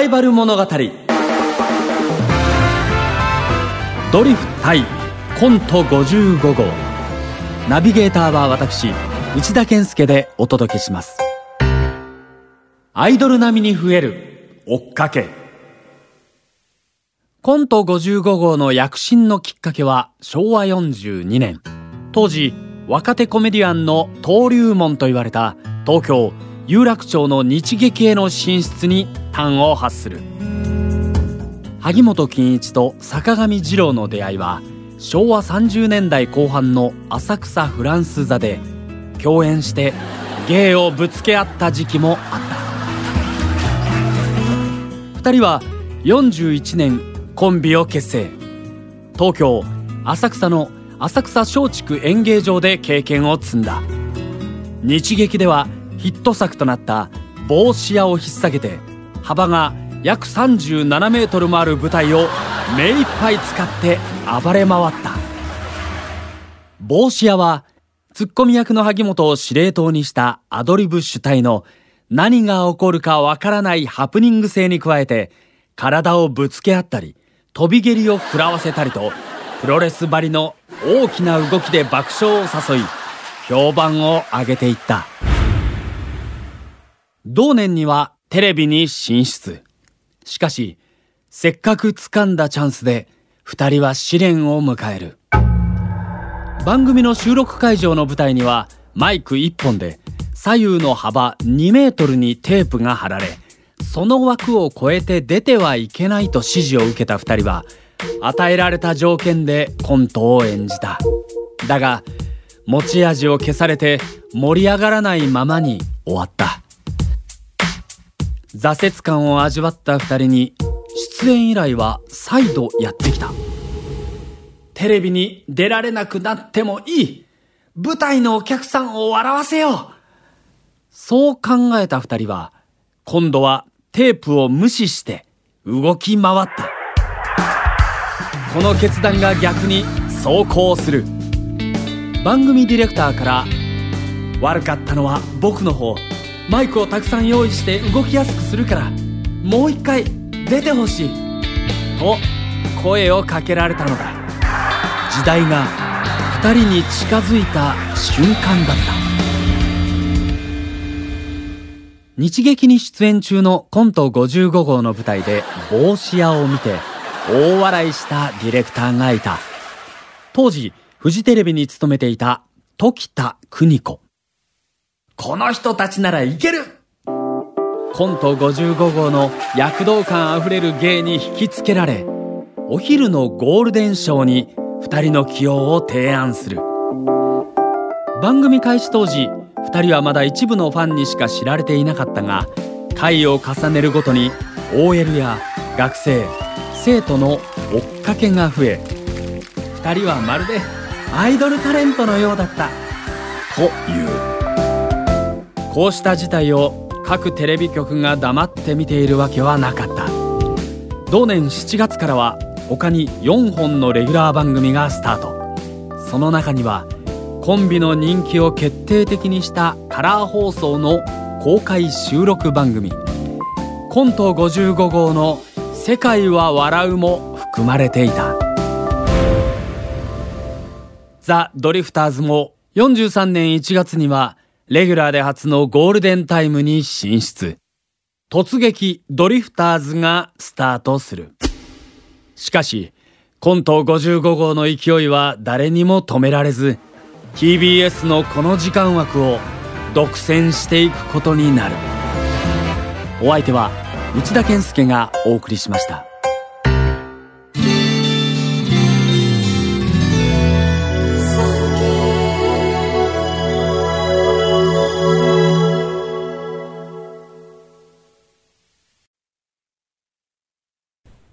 バイバル物語。ドリフ対コント55号。ナビゲーターは私内田健介でお届けします。アイドル並みに増える追っかけ。コント55号の躍進のきっかけは昭和42年。当時若手コメディアンの登竜門と言われた東京有楽町の日劇への進出に端を発する。萩本欽一と坂上二郎の出会いは昭和30年代後半の浅草フランス座で共演して芸をぶつけ合った時期もあった。2人は41年コンビを結成。東京浅草の浅草松竹演芸場で経験を積んだ。日劇ではヒット作となった帽子屋を引っ提げて幅が約37メートルもある舞台を目いっぱい使って暴れ回った。帽子屋はツッコミ役の萩本を司令塔にしたアドリブ主体の何が起こるかわからないハプニング性に加えて体をぶつけ合ったり飛び蹴りを食らわせたりとプロレス張りの大きな動きで爆笑を誘い評判を上げていった。同年にはテレビに進出。しかしせっかく掴んだチャンスで二人は試練を迎える。番組の収録会場の舞台にはマイク1本で左右の幅2メートルにテープが貼られその枠を超えて出てはいけないと指示を受けた2人は与えられた条件でコントを演じた。だが持ち味を消されて盛り上がらないままに終わった。挫折感を味わった2人に出演依頼は再度やってきたテレビに出られなくなってもいい舞台のお客さんを笑わせよう。そう考えた2人は今度はテープを無視して動き回った。この決断が逆に走行する。番組ディレクターから悪かったのは僕の方。マイクをたくさん用意して動きやすくするからもう一回出てほしい。と声をかけられたのだ。時代が2人に近づいた瞬間だった。日劇に出演中のコント55号の舞台で帽子屋を見て大笑いしたディレクターがいた。当時フジテレビに勤めていた時田邦子。この人たちならいける。コント55号の躍動感あふれる芸に引きつけられお昼のゴールデンショーに2人の起用を提案する。番組開始当時2人はまだ一部のファンにしか知られていなかったが回を重ねるごとに OL や学生生徒の追っかけが増え2人はまるでアイドルタレントのようだった。というこうした事態を各テレビ局が黙って見ているわけはなかった。同年7月からは他に4本のレギュラー番組がスタート。その中にはコンビの人気を決定的にしたカラー放送の公開収録番組。コント55号の「世界は笑う」も含まれていた。ザ・ドリフターズも43年1月にはレギュラーで初のゴールデンタイムに進出。突撃ドリフターズがスタートする。しかしコント55号の勢いは誰にも止められず TBS のこの時間枠を独占していくことになる。お相手は内田健介がお送りしました。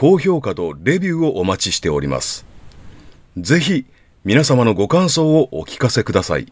高評価とレビューをお待ちしております。ぜひ、皆様のご感想をお聞かせください。